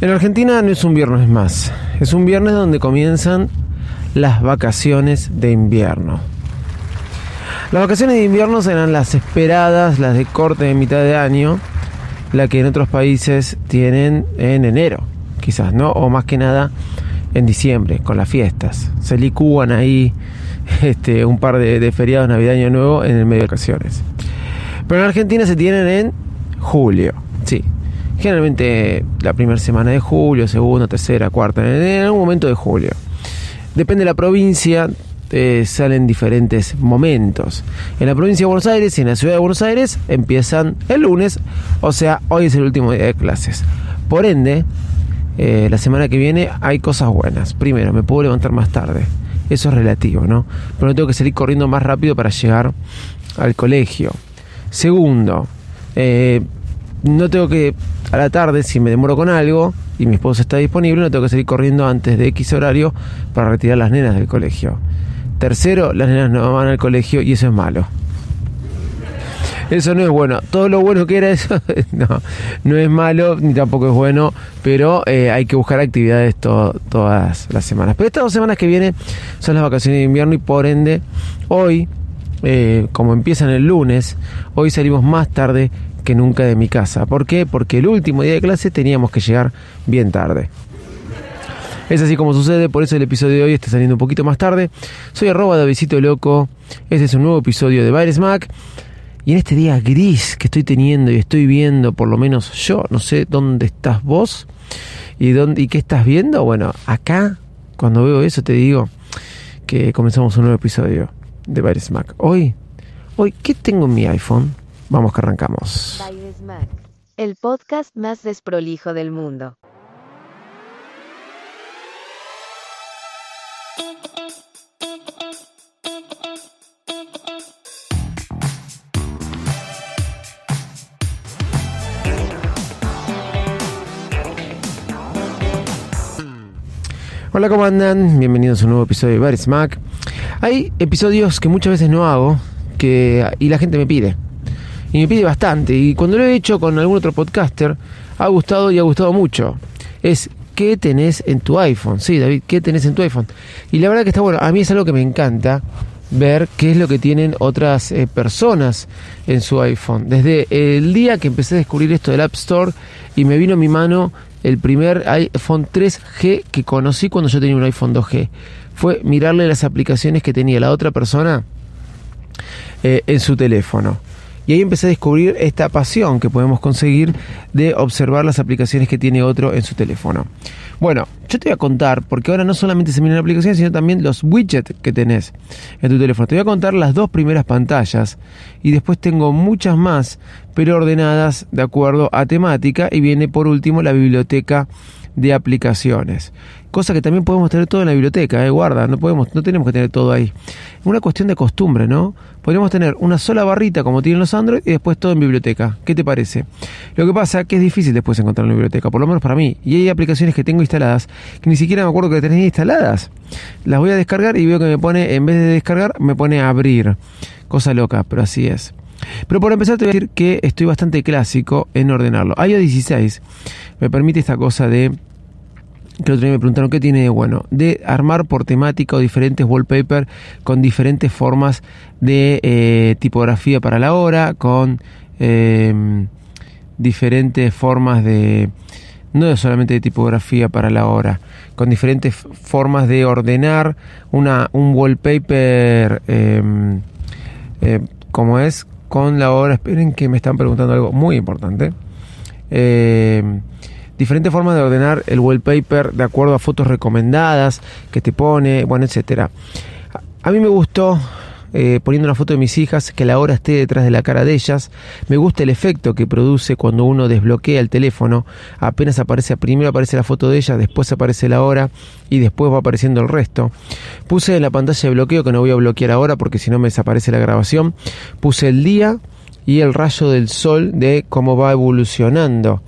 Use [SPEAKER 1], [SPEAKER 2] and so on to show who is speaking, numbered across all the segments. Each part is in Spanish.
[SPEAKER 1] En Argentina no es un viernes más, es un viernes donde comienzan las vacaciones de invierno. Las vacaciones de invierno serán las esperadas, las de corte de mitad de año, la que en otros países tienen en enero, quizás, ¿no? O más que nada en diciembre, con las fiestas. Se licúan ahí este, un par de, feriados navideño nuevo en el medio de vacaciones. Pero en Argentina se tienen en julio, sí, Generalmente la primera semana de julio, segunda, tercera, cuarta, en algún momento de julio. Depende de la provincia, eh, salen diferentes momentos. En la provincia de Buenos Aires y en la ciudad de Buenos Aires empiezan el lunes, o sea, hoy es el último día de clases. Por ende, eh, la semana que viene hay cosas buenas. Primero, me puedo levantar más tarde. Eso es relativo, ¿no? Pero no tengo que salir corriendo más rápido para llegar al colegio. Segundo, eh, no tengo que a la tarde, si me demoro con algo y mi esposa está disponible, no tengo que salir corriendo antes de X horario para retirar las nenas del colegio. Tercero, las nenas no van al colegio y eso es malo. Eso no es bueno. Todo lo bueno que era eso, no, no es malo ni tampoco es bueno, pero eh, hay que buscar actividades todas las semanas. Pero estas dos semanas que vienen son las vacaciones de invierno y por ende, hoy, eh, como empiezan el lunes, hoy salimos más tarde que nunca de mi casa. ¿Por qué? Porque el último día de clase teníamos que llegar bien tarde. Es así como sucede, por eso el episodio de hoy está saliendo un poquito más tarde. Soy arroba Davidito Loco. Este es un nuevo episodio de Virus Mac. Y en este día gris que estoy teniendo y estoy viendo, por lo menos yo, no sé dónde estás vos y, dónde, y qué estás viendo. Bueno, acá, cuando veo eso, te digo que comenzamos un nuevo episodio de Virus Mac. Hoy, hoy, ¿qué tengo en mi iPhone? Vamos que arrancamos.
[SPEAKER 2] El podcast más desprolijo del mundo.
[SPEAKER 1] Hola, ¿cómo andan? Bienvenidos a un nuevo episodio de Baris Mac. Hay episodios que muchas veces no hago que, y la gente me pide y me pide bastante. Y cuando lo he hecho con algún otro podcaster, ha gustado y ha gustado mucho. Es qué tenés en tu iPhone. Sí, David, ¿qué tenés en tu iPhone? Y la verdad que está bueno. A mí es algo que me encanta ver qué es lo que tienen otras eh, personas en su iPhone. Desde el día que empecé a descubrir esto del App Store y me vino a mi mano el primer iPhone 3G que conocí cuando yo tenía un iPhone 2G. Fue mirarle las aplicaciones que tenía la otra persona eh, en su teléfono. Y ahí empecé a descubrir esta pasión que podemos conseguir de observar las aplicaciones que tiene otro en su teléfono. Bueno, yo te voy a contar, porque ahora no solamente se miran aplicaciones, sino también los widgets que tenés en tu teléfono. Te voy a contar las dos primeras pantallas y después tengo muchas más, pero ordenadas de acuerdo a temática y viene por último la biblioteca de aplicaciones. Cosa que también podemos tener todo en la biblioteca, ¿eh? guarda, no, podemos, no tenemos que tener todo ahí. Una cuestión de costumbre, ¿no? Podríamos tener una sola barrita como tienen los Android y después todo en biblioteca. ¿Qué te parece? Lo que pasa es que es difícil después encontrar en biblioteca, por lo menos para mí. Y hay aplicaciones que tengo instaladas que ni siquiera me acuerdo que tenía instaladas. Las voy a descargar y veo que me pone, en vez de descargar, me pone abrir. Cosa loca, pero así es. Pero por empezar te voy a decir que estoy bastante clásico en ordenarlo. iOS 16 me permite esta cosa de que otro día me preguntaron qué tiene de bueno, de armar por temática o diferentes wallpaper con diferentes formas de eh, tipografía para la hora, con em, diferentes formas de, no solamente de tipografía para la hora, con diferentes formas de ordenar una, un wallpaper em, eh, como es con la hora. Esperen que me están preguntando algo muy importante. Eh, diferentes formas de ordenar el wallpaper de acuerdo a fotos recomendadas que te pone, bueno, etcétera. A mí me gustó eh, poniendo una foto de mis hijas, que la hora esté detrás de la cara de ellas. Me gusta el efecto que produce cuando uno desbloquea el teléfono. Apenas aparece, primero aparece la foto de ellas, después aparece la hora y después va apareciendo el resto. Puse en la pantalla de bloqueo, que no voy a bloquear ahora porque si no me desaparece la grabación. Puse el día y el rayo del sol de cómo va evolucionando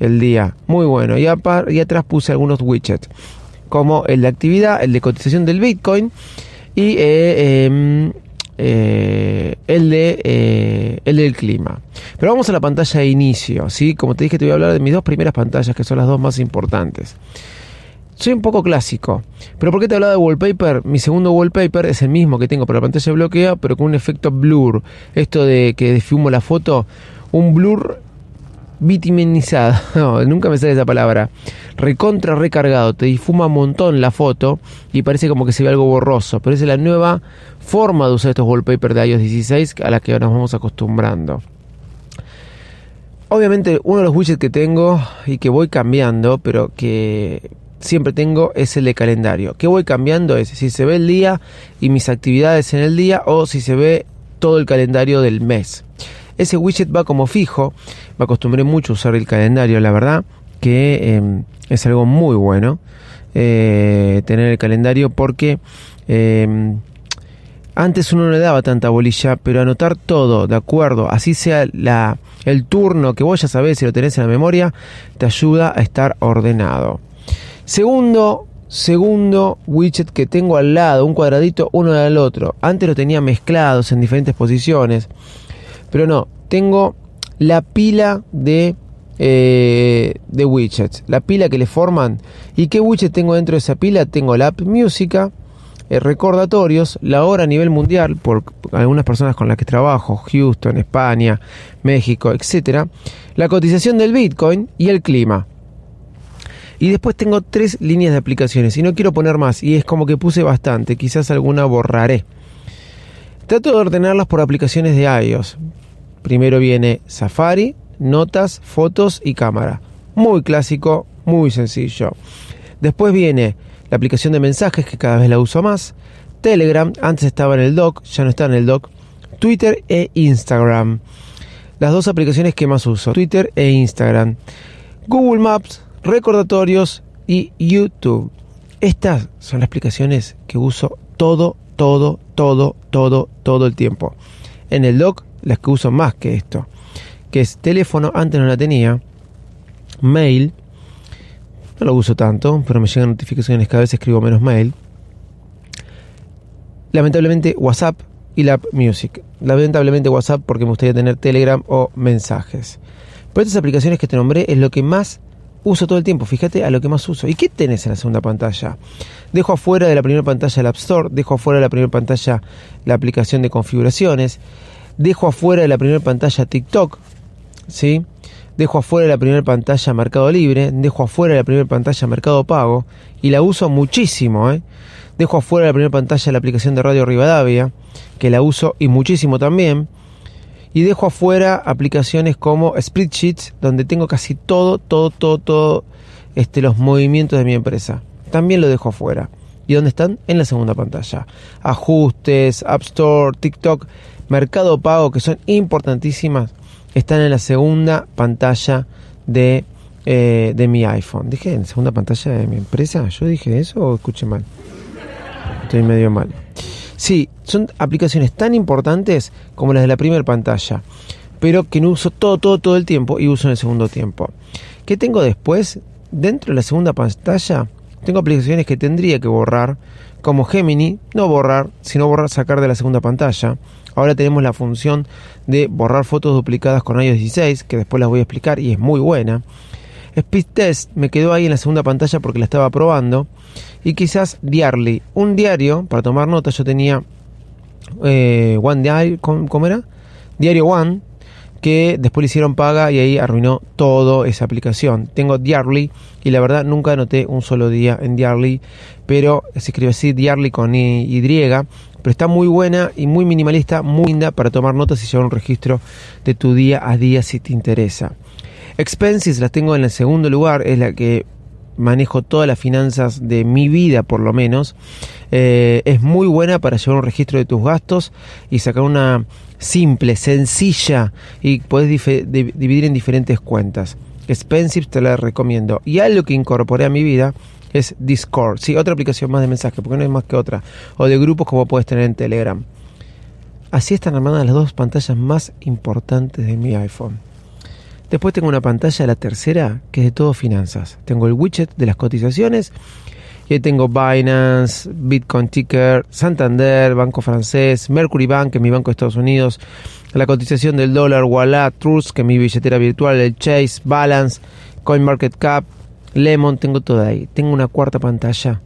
[SPEAKER 1] el día. Muy bueno. Y, atrás puse algunos widgets como el de actividad, el de cotización del Bitcoin y eh, em, eh, el, de, eh, el del clima. Pero vamos a la pantalla de inicio, ¿sí? Como te dije, te voy a hablar de mis dos primeras pantallas, que son las dos más importantes. Soy un poco clásico, pero ¿por qué te hablaba de wallpaper? Mi segundo wallpaper es el mismo que tengo para la pantalla de bloqueo, pero con un efecto blur. Esto de que defumo la foto, un blur vitaminizado, no, nunca me sale esa palabra, recontra recargado, te difuma un montón la foto y parece como que se ve algo borroso, pero es la nueva forma de usar estos wallpapers de iOS 16 a la que nos vamos acostumbrando. Obviamente uno de los widgets que tengo y que voy cambiando, pero que siempre tengo es el de calendario. Que voy cambiando es si se ve el día y mis actividades en el día o si se ve todo el calendario del mes. Ese widget va como fijo. Me acostumbré mucho a usar el calendario, la verdad, que em, es algo muy bueno eh, tener el calendario porque em, antes uno no le daba tanta bolilla, pero anotar todo, de acuerdo, así sea el turno que vos ya sabés si lo tenés en la memoria, te ayuda a estar ordenado. Segundo, segundo widget que tengo al lado, un cuadradito uno al otro. Antes lo tenía mezclados en diferentes posiciones. Pero no, tengo la pila de, eh, de widgets, la pila que le forman. ¿Y qué widget tengo dentro de esa pila? Tengo la app música, eh, recordatorios, la hora a nivel mundial, por algunas personas con las que trabajo, Houston, España, México, etc. La cotización del Bitcoin y el clima. Y después tengo tres líneas de aplicaciones y no quiero poner más y es como que puse bastante, quizás alguna borraré. Trato de ordenarlas por aplicaciones de iOS. Primero viene Safari, Notas, Fotos y Cámara. Muy clásico, muy sencillo. Después viene la aplicación de mensajes que cada vez la uso más. Telegram, antes estaba en el dock, ya no está en el dock. Twitter e Instagram. Las dos aplicaciones que más uso, Twitter e Instagram. Google Maps, recordatorios y YouTube. Estas son las aplicaciones que uso todo, todo, todo, todo, todo el tiempo. En el dock las que uso más que esto, que es teléfono, antes no la tenía, mail, no lo uso tanto, pero me llegan notificaciones, cada vez escribo menos mail. Lamentablemente WhatsApp y la App Music. Lamentablemente WhatsApp porque me gustaría tener Telegram o mensajes. Pero estas aplicaciones que te nombré es lo que más uso todo el tiempo. Fíjate a lo que más uso. ¿Y qué tenés en la segunda pantalla? Dejo afuera de la primera pantalla el App Store, dejo afuera de la primera pantalla la aplicación de configuraciones, Dejo afuera de la primera pantalla TikTok, ¿sí? Dejo afuera de la primera pantalla Mercado Libre, dejo afuera de la primera pantalla Mercado Pago y la uso muchísimo, ¿eh? Dejo afuera de la primera pantalla la aplicación de Radio Rivadavia, que la uso y muchísimo también. Y dejo afuera aplicaciones como Spreadsheets, donde tengo casi todo, todo, todo, todo este, los movimientos de mi empresa. También lo dejo afuera. ¿Y dónde están? En la segunda pantalla. Ajustes, App Store, TikTok. Mercado Pago, que son importantísimas, están en la segunda pantalla de, eh, de mi iPhone. ¿Dije en segunda pantalla de mi empresa? ¿Yo dije eso o escuché mal? Estoy medio mal. Sí, son aplicaciones tan importantes como las de la primera pantalla, pero que no uso todo, todo, todo el tiempo y uso en el segundo tiempo. ¿Qué tengo después? Dentro de la segunda pantalla tengo aplicaciones que tendría que borrar, como Gemini, no borrar, sino borrar, sacar de la segunda pantalla. Ahora tenemos la función de borrar fotos duplicadas con iOS 16, que después las voy a explicar y es muy buena. Speed Test me quedó ahí en la segunda pantalla porque la estaba probando. Y quizás Diarly, un diario para tomar notas. Yo tenía eh, One Diary, ¿cómo, era? Diario One, que después le hicieron paga y ahí arruinó toda esa aplicación. Tengo Diarly y la verdad nunca anoté un solo día en Diarly, pero se escribe así Diarly con Y pero está muy buena y muy minimalista, muy linda para tomar notas y llevar un registro de tu día a día si te interesa. Expenses las tengo en el segundo lugar, es la que manejo todas las finanzas de mi vida por lo menos. Eh, es muy buena para llevar un registro de tus gastos y sacar una simple, sencilla y puedes dividir en diferentes cuentas. Expensive te la recomiendo. Y algo que incorporé a mi vida es Discord. Sí, otra aplicación más de mensaje, porque no hay más que otra. O de grupos como puedes tener en Telegram. Así están armadas las dos pantallas más importantes de mi iPhone. Después tengo una pantalla, la tercera, que es de todo finanzas. Tengo el widget de las cotizaciones. Y ahí tengo Binance, Bitcoin Ticker, Santander, Banco Francés, Mercury Bank, que es mi banco de Estados Unidos, la cotización del dólar, Wallah, Trust, que es mi billetera virtual, el Chase, Balance, CoinMarketCap, Lemon, tengo todo ahí. Tengo una cuarta pantalla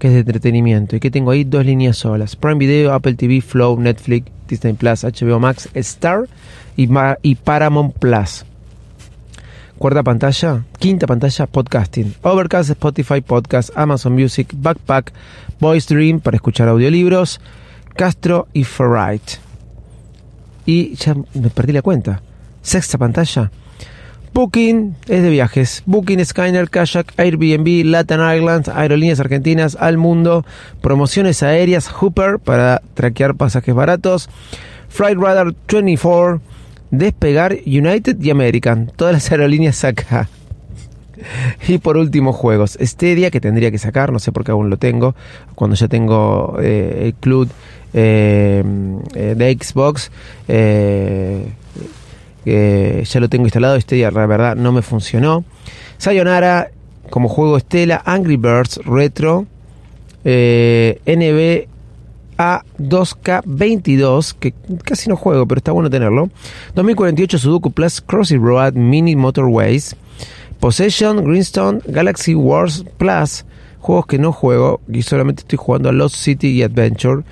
[SPEAKER 1] que es de entretenimiento y que tengo ahí dos líneas solas. Prime Video, Apple TV, Flow, Netflix, Disney Plus, HBO Max, Star y, y Paramount Plus. Cuarta pantalla, quinta pantalla, podcasting. Overcast, Spotify Podcast, Amazon Music, Backpack, Voice Dream para escuchar audiolibros, Castro y Ferrite. Y ya me perdí la cuenta. Sexta pantalla, Booking es de viajes. Booking, Skyner, Kayak, Airbnb, Latin Islands, Aerolíneas Argentinas, Al Mundo, promociones aéreas, Hooper para traquear pasajes baratos, Flight Radar 24, Despegar, United y American. Todas las aerolíneas acá. Y por último, juegos. Stadia, que tendría que sacar, no sé por qué aún lo tengo. Cuando ya tengo eh, el club eh, eh, de Xbox, ya lo tengo instalado, día la verdad no me funcionó. Sayonara como juego Estela, Angry Birds Retro, eh, NBA 2K22, que casi no juego, pero está bueno tenerlo. 2048 Sudoku Plus, Crossy Road, Mini Motorways, Possession, Greenstone, Galaxy Wars Plus, juegos que no juego y solamente estoy jugando a Lost City y Adventure.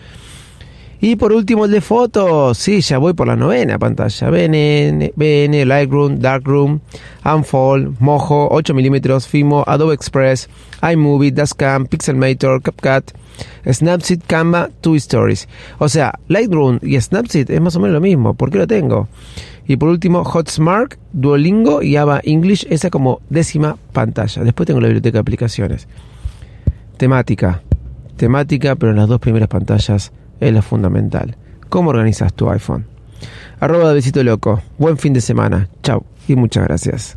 [SPEAKER 1] Y por último el de fotos, sí, ya voy por la novena pantalla. BN, BN Lightroom, Darkroom, Unfold, Mojo, 8 mm, Fimo, Adobe Express, iMovie, Dashcam, Pixelmator, CapCut, Snapseed, Canva, Two Stories. O sea, Lightroom y Snapseed es más o menos lo mismo. ¿Por qué lo tengo? Y por último, Hotsmart, Duolingo y Ava English, esa como décima pantalla. Después tengo la biblioteca de aplicaciones. Temática. Temática, pero en las dos primeras pantallas es lo fundamental. ¿Cómo organizas tu iPhone? Arroba de besito loco. Buen fin de semana. Chao y muchas gracias.